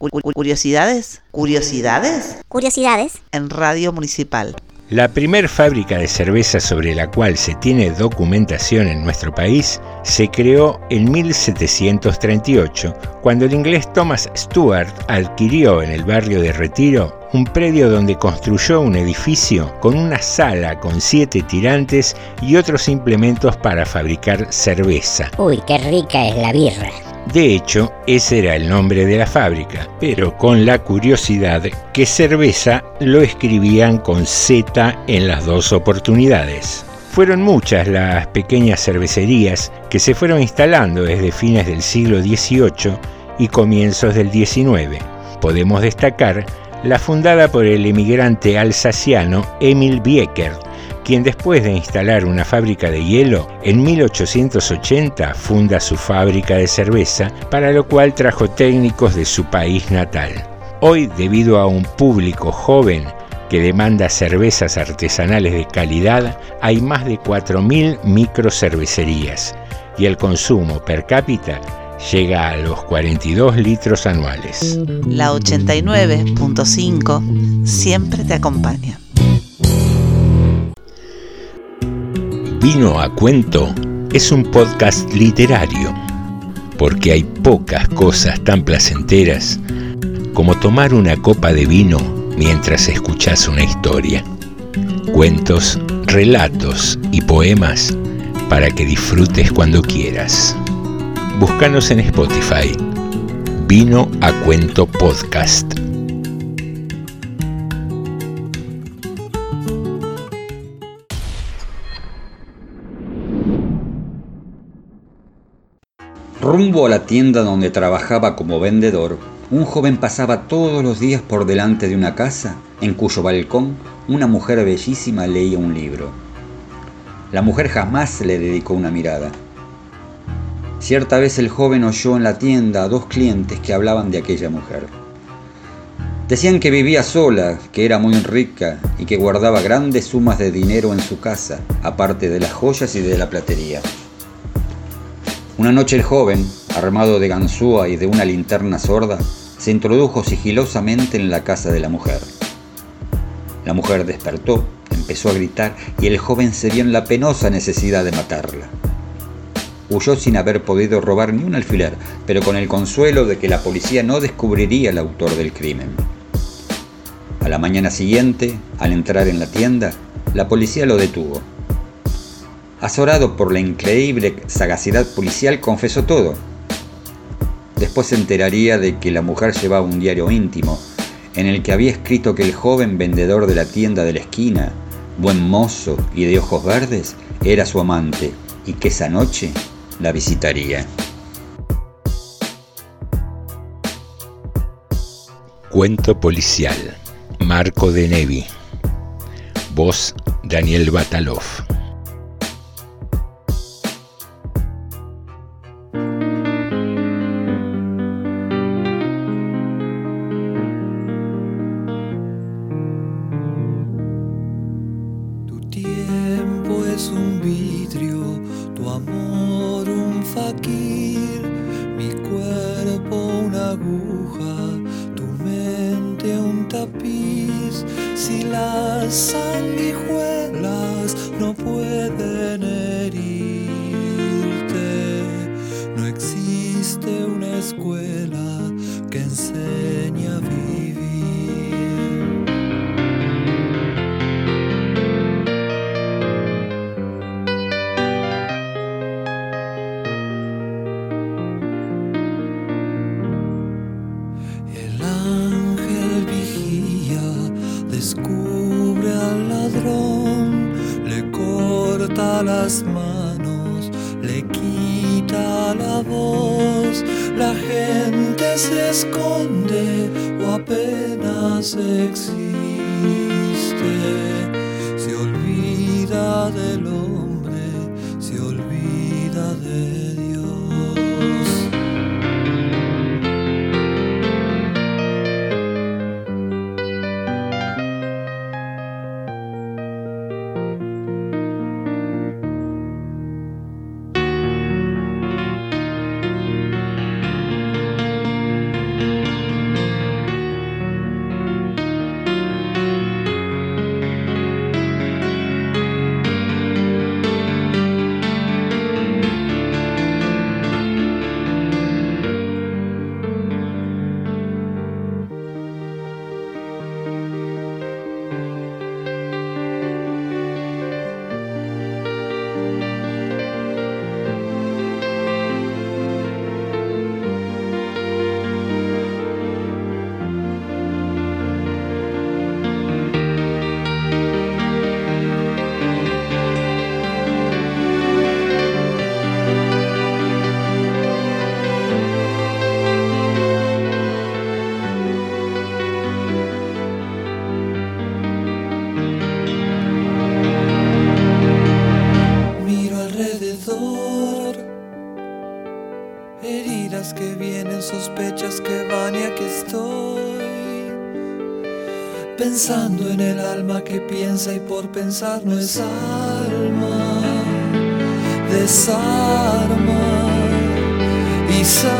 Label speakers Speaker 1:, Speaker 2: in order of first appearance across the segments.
Speaker 1: Curiosidades. Curiosidades.
Speaker 2: Curiosidades.
Speaker 1: En Radio Municipal.
Speaker 3: La primer fábrica de cerveza sobre la cual se tiene documentación en nuestro país se creó en 1738, cuando el inglés Thomas Stewart adquirió en el barrio de Retiro un predio donde construyó un edificio con una sala con siete tirantes y otros implementos para fabricar cerveza.
Speaker 2: Uy, qué rica es la birra.
Speaker 3: De hecho, ese era el nombre de la fábrica, pero con la curiosidad que cerveza lo escribían con Z en las dos oportunidades. Fueron muchas las pequeñas cervecerías que se fueron instalando desde fines del siglo XVIII y comienzos del XIX. Podemos destacar la fundada por el emigrante alsaciano Emil Biecker, quien después de instalar una fábrica de hielo, en 1880 funda su fábrica de cerveza, para lo cual trajo técnicos de su país natal. Hoy, debido a un público joven que demanda cervezas artesanales de calidad, hay más de 4.000 microcervecerías y el consumo per cápita llega a los 42 litros anuales.
Speaker 1: La 89.5 siempre te acompaña.
Speaker 3: Vino a cuento es un podcast literario, porque hay pocas cosas tan placenteras como tomar una copa de vino mientras escuchas una historia. Cuentos, relatos y poemas para que disfrutes cuando quieras. Búscanos en Spotify. Vino a cuento podcast.
Speaker 4: Rumbo a la tienda donde trabajaba como vendedor, un joven pasaba todos los días por delante de una casa en cuyo balcón una mujer bellísima leía un libro. La mujer jamás le dedicó una mirada. Cierta vez el joven oyó en la tienda a dos clientes que hablaban de aquella mujer. Decían que vivía sola, que era muy rica y que guardaba grandes sumas de dinero en su casa, aparte de las joyas y de la platería. Una noche el joven, armado de ganzúa y de una linterna sorda, se introdujo sigilosamente en la casa de la mujer. La mujer despertó, empezó a gritar y el joven se vio en la penosa necesidad de matarla. Huyó sin haber podido robar ni un alfiler, pero con el consuelo de que la policía no descubriría el autor del crimen. A la mañana siguiente, al entrar en la tienda, la policía lo detuvo. Azorado por la increíble sagacidad policial, confesó todo. Después se enteraría de que la mujer llevaba un diario íntimo, en el que había escrito que el joven vendedor de la tienda de la esquina, buen mozo y de ojos verdes, era su amante, y que esa noche la visitaría.
Speaker 3: Cuento policial. Marco de Nevi. Voz Daniel Batalov.
Speaker 5: Las sanguijuelas no pueden herirte, no existe una escuela del hombre, se olvida de piensa y por pensar no es alma. Desarma y sangra.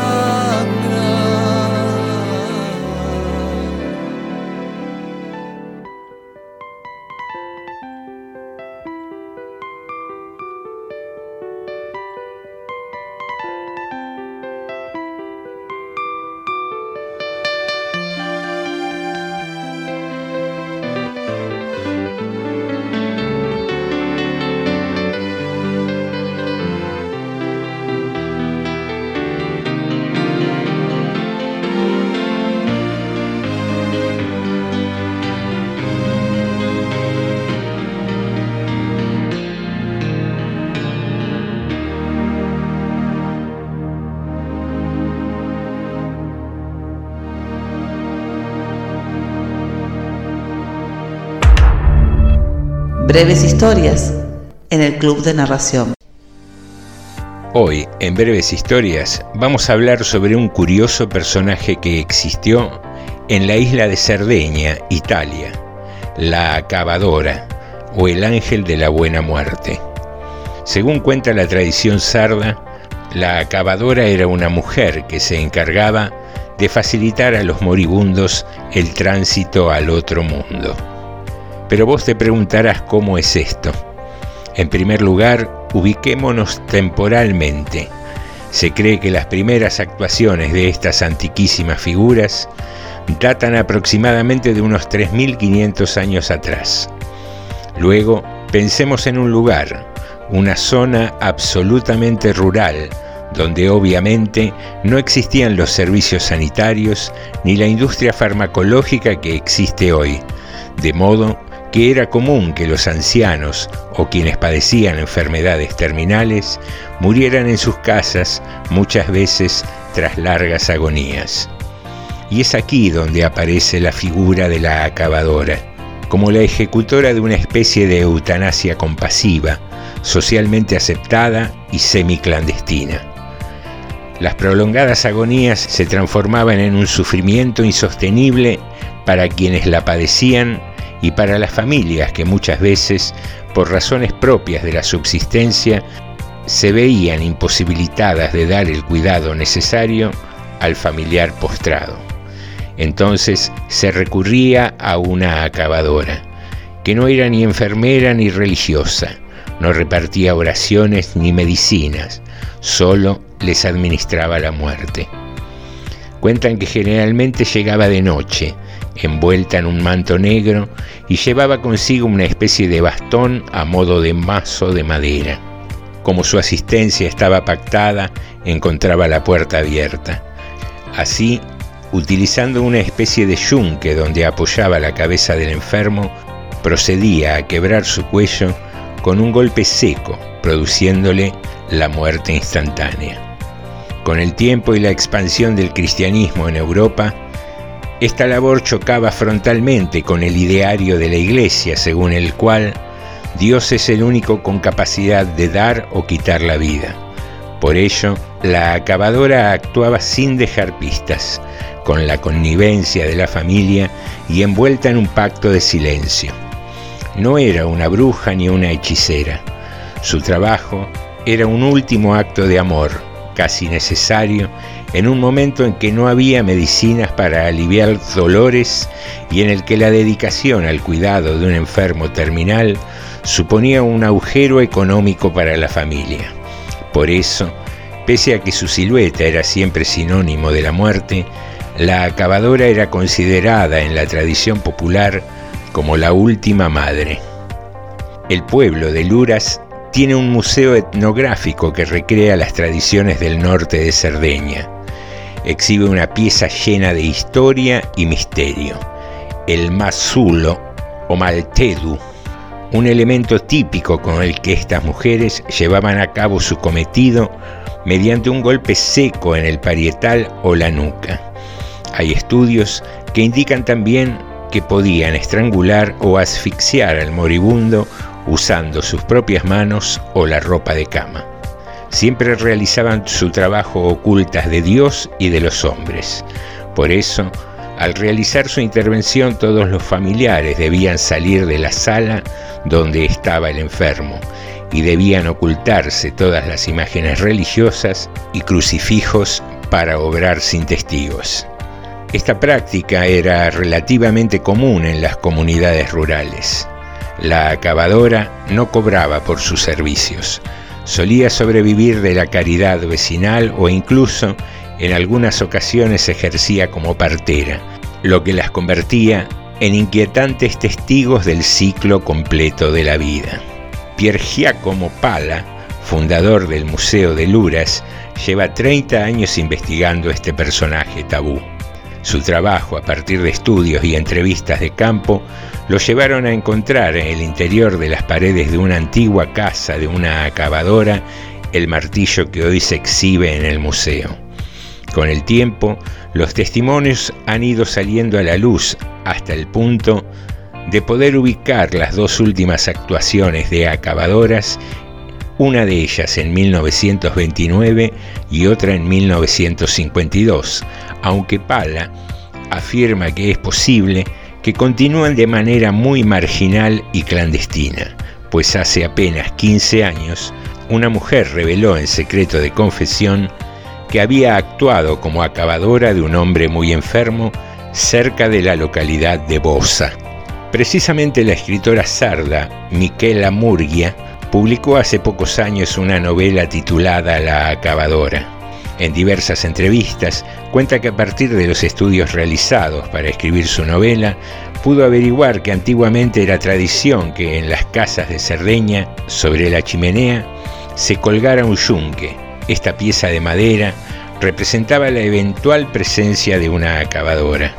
Speaker 1: Breves historias en el Club de Narración.
Speaker 3: Hoy, en Breves Historias, vamos a hablar sobre un curioso personaje que existió en la isla de Cerdeña, Italia, la acabadora o el ángel de la buena muerte. Según cuenta la tradición sarda, la acabadora era una mujer que se encargaba de facilitar a los moribundos el tránsito al otro mundo. Pero vos te preguntarás cómo es esto. En primer lugar, ubiquémonos temporalmente. Se cree que las primeras actuaciones de estas antiquísimas figuras datan aproximadamente de unos 3.500 años atrás. Luego, pensemos en un lugar, una zona absolutamente rural, donde obviamente no existían los servicios sanitarios ni la industria farmacológica que existe hoy, de modo que era común que los ancianos o quienes padecían enfermedades terminales murieran en sus casas muchas veces tras largas agonías. Y es aquí donde aparece la figura de la acabadora, como la ejecutora de una especie de eutanasia compasiva, socialmente aceptada y semiclandestina. Las prolongadas agonías se transformaban en un sufrimiento insostenible para quienes la padecían y para las familias que muchas veces, por razones propias de la subsistencia, se veían imposibilitadas de dar el cuidado necesario al familiar postrado. Entonces se recurría a una acabadora, que no era ni enfermera ni religiosa, no repartía oraciones ni medicinas, solo les administraba la muerte. Cuentan que generalmente llegaba de noche, envuelta en un manto negro, y llevaba consigo una especie de bastón a modo de mazo de madera. Como su asistencia estaba pactada, encontraba la puerta abierta. Así, utilizando una especie de yunque donde apoyaba la cabeza del enfermo, procedía a quebrar su cuello con un golpe seco, produciéndole la muerte instantánea. Con el tiempo y la expansión del cristianismo en Europa, esta labor chocaba frontalmente con el ideario de la Iglesia, según el cual Dios es el único con capacidad de dar o quitar la vida. Por ello, la acabadora actuaba sin dejar pistas, con la connivencia de la familia y envuelta en un pacto de silencio. No era una bruja ni una hechicera. Su trabajo era un último acto de amor, casi necesario en un momento en que no había medicinas para aliviar dolores y en el que la dedicación al cuidado de un enfermo terminal suponía un agujero económico para la familia. Por eso, pese a que su silueta era siempre sinónimo de la muerte, la acabadora era considerada en la tradición popular como la última madre. El pueblo de Luras tiene un museo etnográfico que recrea las tradiciones del norte de Cerdeña exhibe una pieza llena de historia y misterio, el mazulo o maltedu, un elemento típico con el que estas mujeres llevaban a cabo su cometido mediante un golpe seco en el parietal o la nuca. Hay estudios que indican también que podían estrangular o asfixiar al moribundo usando sus propias manos o la ropa de cama. Siempre realizaban su trabajo ocultas de Dios y de los hombres. Por eso, al realizar su intervención todos los familiares debían salir de la sala donde estaba el enfermo y debían ocultarse todas las imágenes religiosas y crucifijos para obrar sin testigos. Esta práctica era relativamente común en las comunidades rurales. La acabadora no cobraba por sus servicios, solía sobrevivir de la caridad vecinal o incluso en algunas ocasiones ejercía como partera, lo que las convertía en inquietantes testigos del ciclo completo de la vida. Pier Giacomo Pala, fundador del Museo de Luras, lleva 30 años investigando este personaje tabú. Su trabajo, a partir de estudios y entrevistas de campo, lo llevaron a encontrar en el interior de las paredes de una antigua casa de una acabadora el martillo que hoy se exhibe en el museo. Con el tiempo, los testimonios han ido saliendo a la luz hasta el punto de poder ubicar las dos últimas actuaciones de acabadoras, una de ellas en 1929 y otra en 1952, aunque Pala afirma que es posible que continúen de manera muy marginal y clandestina, pues hace apenas 15 años una mujer reveló en secreto de confesión que había actuado como acabadora de un hombre muy enfermo cerca de la localidad de Bosa. Precisamente la escritora sarda Michela Murgia publicó hace pocos años una novela titulada La acabadora en diversas entrevistas, cuenta que a partir de los estudios realizados para escribir su novela, pudo averiguar que antiguamente era tradición que en las casas de Cerdeña, sobre la chimenea, se colgara un yunque. Esta pieza de madera representaba la eventual presencia de una acabadora.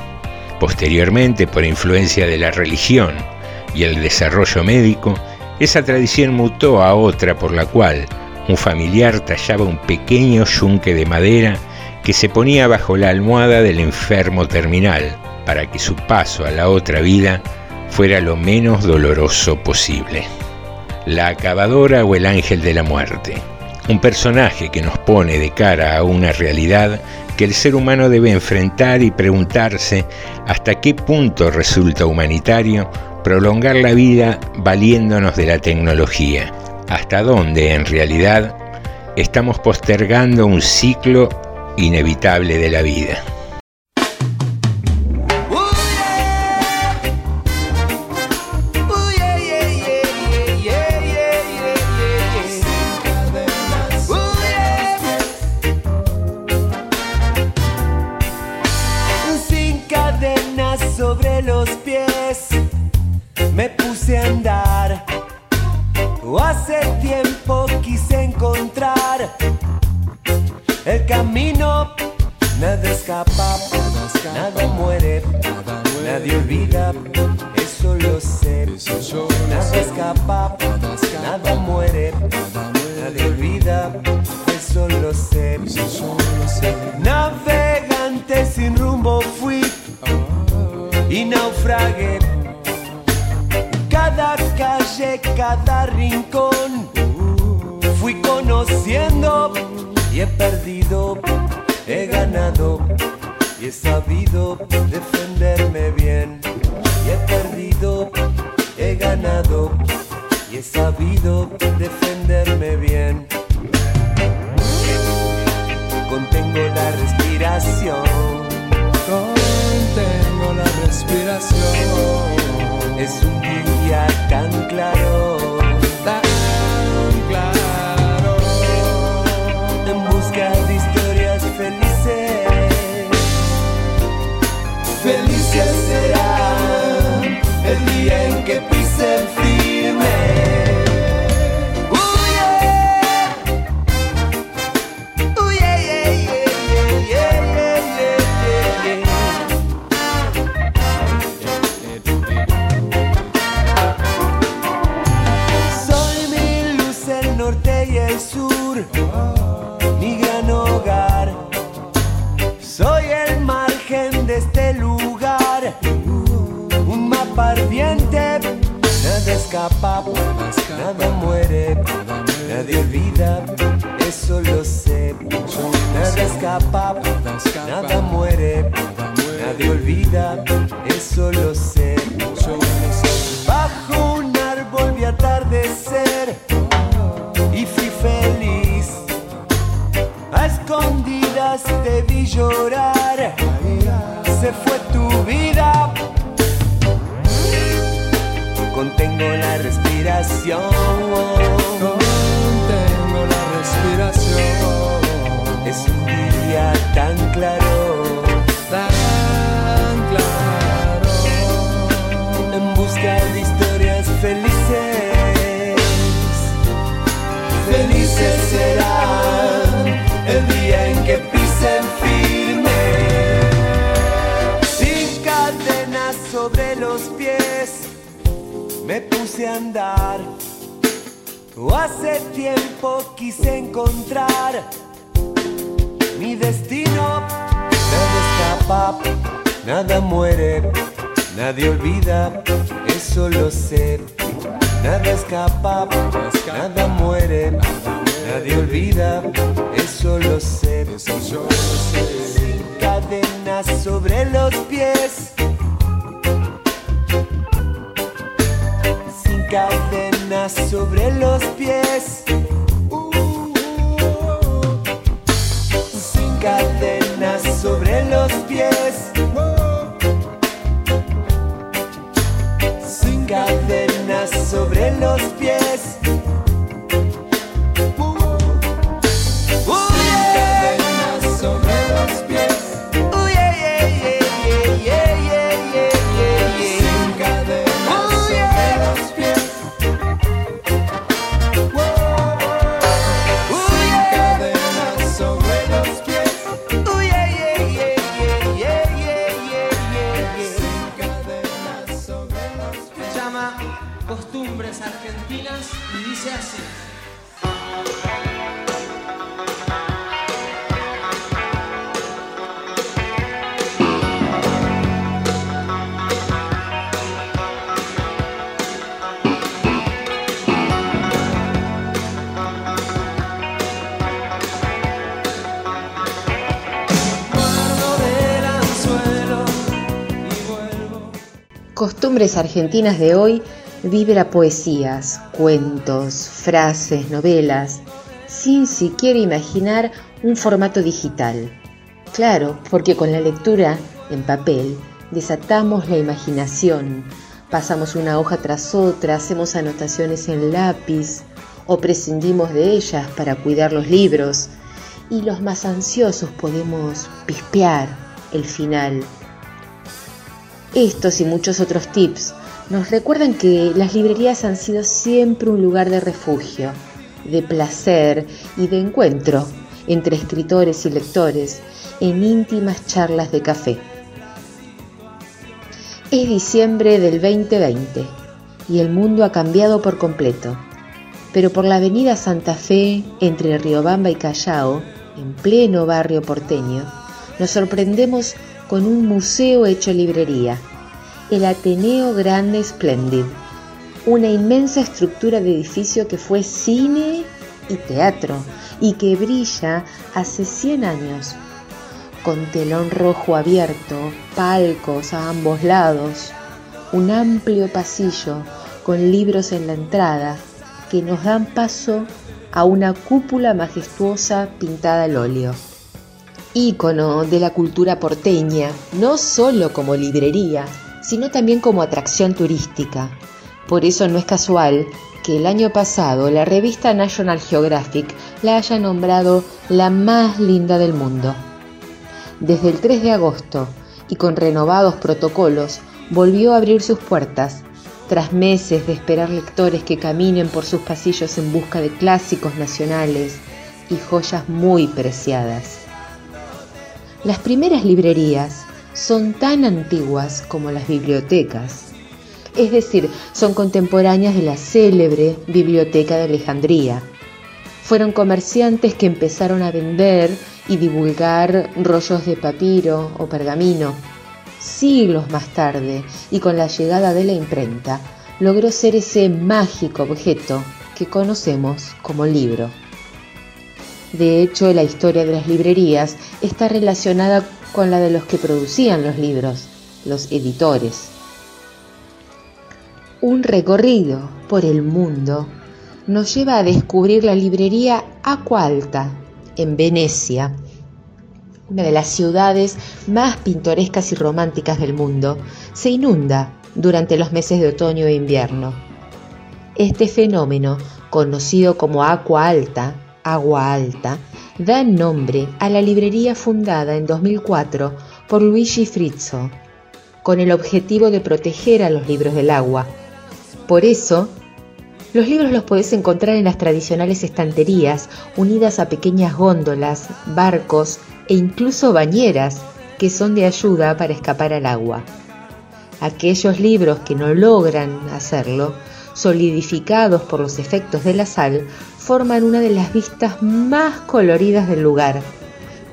Speaker 3: Posteriormente, por influencia de la religión y el desarrollo médico, esa tradición mutó a otra por la cual un familiar tallaba un pequeño yunque de madera que se ponía bajo la almohada del enfermo terminal para que su paso a la otra vida fuera lo menos doloroso posible. La acabadora o el ángel de la muerte. Un personaje que nos pone de cara a una realidad que el ser humano debe enfrentar y preguntarse hasta qué punto resulta humanitario prolongar la vida valiéndonos de la tecnología hasta dónde en realidad estamos postergando un ciclo inevitable de la vida.
Speaker 6: He sabido defenderme bien. Contengo la respiración,
Speaker 5: contengo la respiración.
Speaker 6: Es un día tan claro, de este lugar, un mapa ardiente. Nada escapa, nada muere, nadie olvida, eso lo sé. Nada escapa, nada muere, nadie olvida, eso lo sé. Bajo un árbol vi atardecer y fui feliz. A escondidas te vi llorar, se fue tu vida. Contengo la respiración.
Speaker 5: Contengo la respiración.
Speaker 6: Es un día tan claro. A andar. Hace tiempo quise encontrar mi destino. Nada escapa, nada muere, nadie olvida, eso lo sé. Nada escapa, nada muere, nadie olvida, eso lo sé. Sin cadenas sobre los pies. Cadenas sobre los pies. Sin cadenas sobre los pies. Sin cadenas
Speaker 7: Costumbres argentinas
Speaker 8: de hoy vibra poesías, cuentos, frases, novelas, sin siquiera imaginar un formato digital. Claro, porque con la lectura en papel desatamos la imaginación, pasamos una hoja tras otra, hacemos anotaciones en lápiz o prescindimos de ellas para cuidar los libros y los más ansiosos podemos pispear el final estos y muchos otros tips nos recuerdan que las librerías han sido siempre un lugar de refugio, de placer y de encuentro entre escritores y lectores en íntimas charlas de café. Es diciembre del 2020 y el mundo ha cambiado por completo, pero por la avenida Santa Fe entre Riobamba y Callao, en pleno barrio porteño, nos sorprendemos con un museo hecho librería, el Ateneo Grande Splendid, una inmensa estructura de edificio que fue cine y teatro y que brilla hace 100 años, con telón rojo abierto, palcos a ambos lados, un amplio pasillo con libros en la entrada que nos dan paso a una cúpula majestuosa pintada al óleo ícono de la cultura porteña, no solo como librería, sino también como atracción turística. Por eso no es casual que el año pasado la revista National Geographic la haya nombrado la más linda del mundo. Desde el 3 de agosto y con renovados protocolos, volvió a abrir sus puertas, tras meses de esperar lectores que caminen por sus pasillos en busca de clásicos nacionales y joyas muy preciadas. Las primeras librerías son tan antiguas como las bibliotecas, es decir, son contemporáneas de la célebre Biblioteca de Alejandría. Fueron comerciantes que empezaron a vender y divulgar rollos de papiro o pergamino. Siglos más tarde, y con la llegada de la imprenta, logró ser ese mágico objeto que conocemos como libro. De hecho, la historia de las librerías está relacionada con la de los que producían los libros, los editores. Un recorrido por el mundo nos lleva a descubrir la librería Aqua Alta, en Venecia, una de las ciudades más pintorescas y románticas del mundo, se inunda durante los meses de otoño e invierno. Este fenómeno, conocido como Aqua Alta, agua alta, da nombre a la librería fundada en 2004 por Luigi Frizzo, con el objetivo de proteger a los libros del agua. Por eso, los libros los podés encontrar en las tradicionales estanterías, unidas a pequeñas góndolas, barcos e incluso bañeras que son de ayuda para escapar al agua. Aquellos libros que no logran hacerlo, solidificados por los efectos de la sal, forman una de las vistas más coloridas del lugar,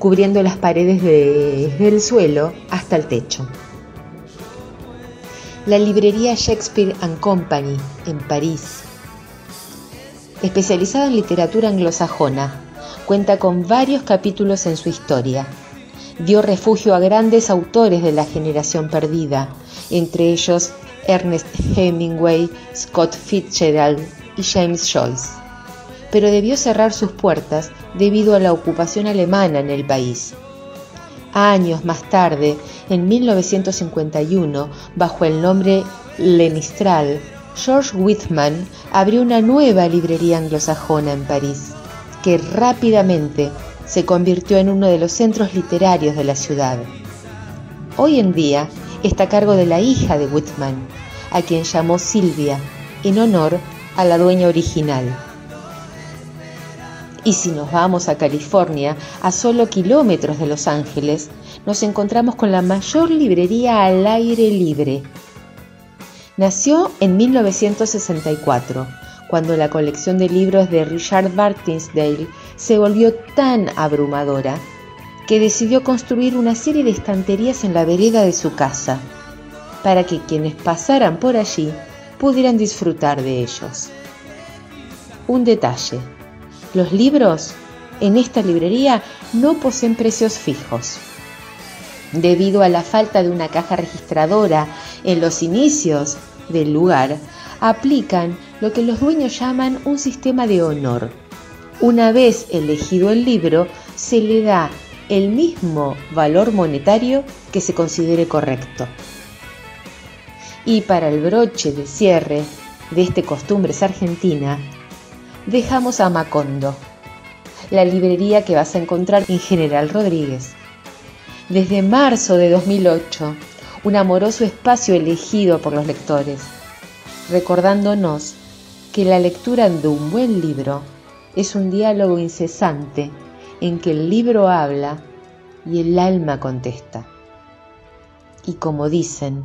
Speaker 8: cubriendo las paredes desde el suelo hasta el techo. La librería Shakespeare ⁇ Company en París, especializada en literatura anglosajona, cuenta con varios capítulos en su historia. Dio refugio a grandes autores de la generación perdida, entre ellos Ernest Hemingway, Scott Fitzgerald y James Joyce. Pero debió cerrar sus puertas debido a la ocupación alemana en el país. Años más tarde, en 1951, bajo el nombre Le Mistral, George Whitman abrió una nueva librería anglosajona en París, que rápidamente se convirtió en uno de los centros literarios de la ciudad. Hoy en día está a cargo de la hija de Whitman, a quien llamó Silvia, en honor a la dueña original. Y si nos vamos a California, a solo kilómetros de Los Ángeles, nos encontramos con la mayor librería al aire libre. Nació en 1964, cuando la colección de libros de Richard Bartinsdale se volvió tan abrumadora que decidió construir una serie de estanterías en la vereda de su casa, para que quienes pasaran por allí pudieran disfrutar de ellos. Un detalle, los libros en esta librería no poseen precios fijos. Debido a la falta de una caja registradora en los inicios del lugar, aplican lo que los dueños llaman un sistema de honor. Una vez elegido el libro, se le da el mismo valor monetario que se considere correcto. Y para el broche de cierre de este Costumbres Argentina, dejamos a Macondo, la librería que vas a encontrar en General Rodríguez. Desde marzo de 2008, un amoroso espacio elegido por los lectores, recordándonos que la lectura de un buen libro es un diálogo incesante en que el libro habla y el alma contesta. Y como dicen,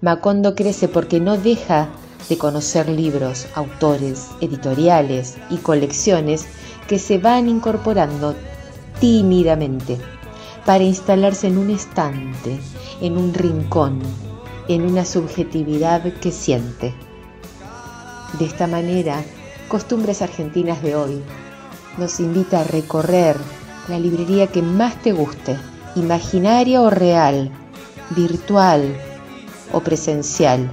Speaker 8: Macondo crece porque no deja de conocer libros, autores, editoriales y colecciones que se van incorporando tímidamente para instalarse en un estante, en un rincón, en una subjetividad que siente. De esta manera, Costumbres Argentinas de hoy nos invita a recorrer la librería que más te guste, imaginaria o real, virtual o presencial,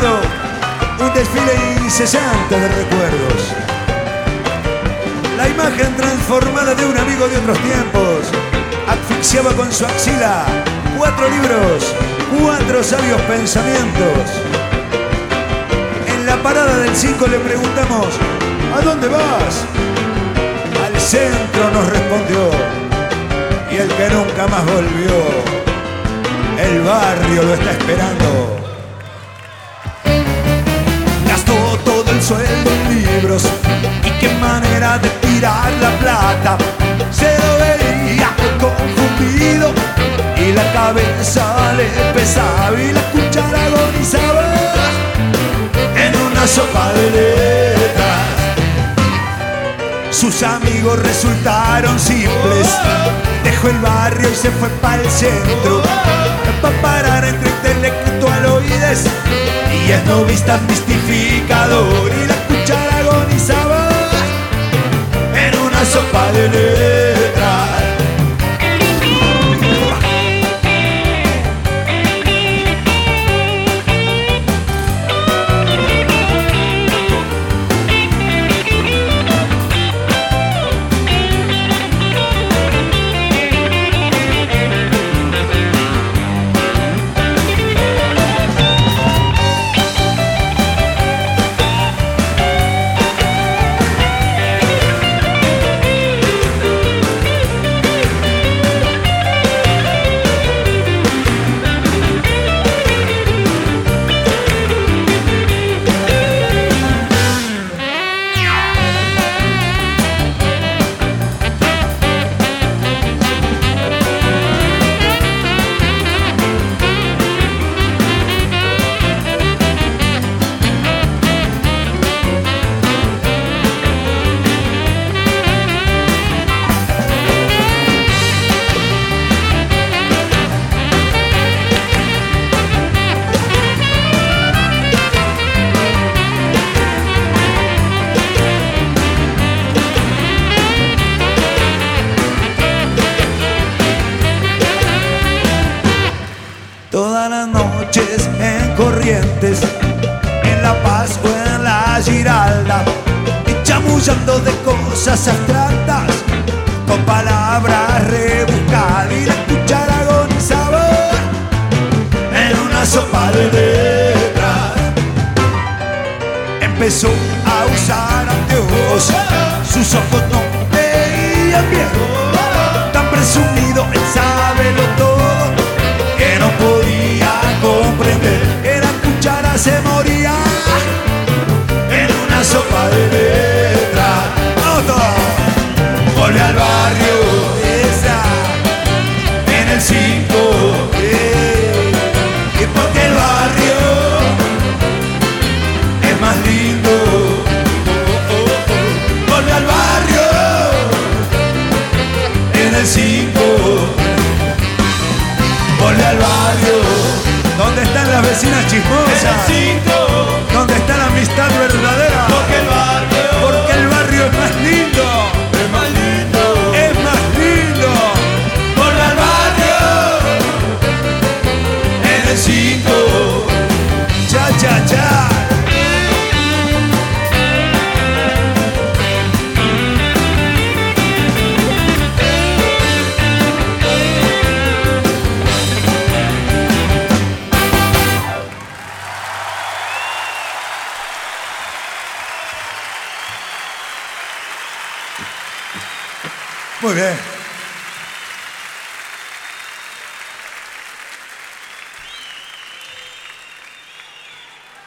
Speaker 9: un desfile incesante de recuerdos. La imagen transformada de un amigo de otros tiempos asfixiaba con su axila cuatro libros, cuatro sabios pensamientos. En la parada del 5 le preguntamos, ¿A dónde vas? Al centro nos respondió. Y el que nunca más volvió, el barrio lo está esperando. Cerebros y qué manera de tirar la plata. Se lo veía confundido y la cabeza le pesaba y la cuchara agonizaba en una sopa de letras. Sus amigos resultaron simples. Dejó el barrio y se fue para el centro. Para parar entre intelectualoides y esnovistas mistificador. Y la cuchara agonizaba en una sopa de letras. En La o en la Giralda, y chamullando de cosas abstractas, con palabras rebuscadas y la cuchara agonizaba en una sopa de letras. Empezó a usar anteojos, sus ojos no veían bien, tan presumido él sábelo todo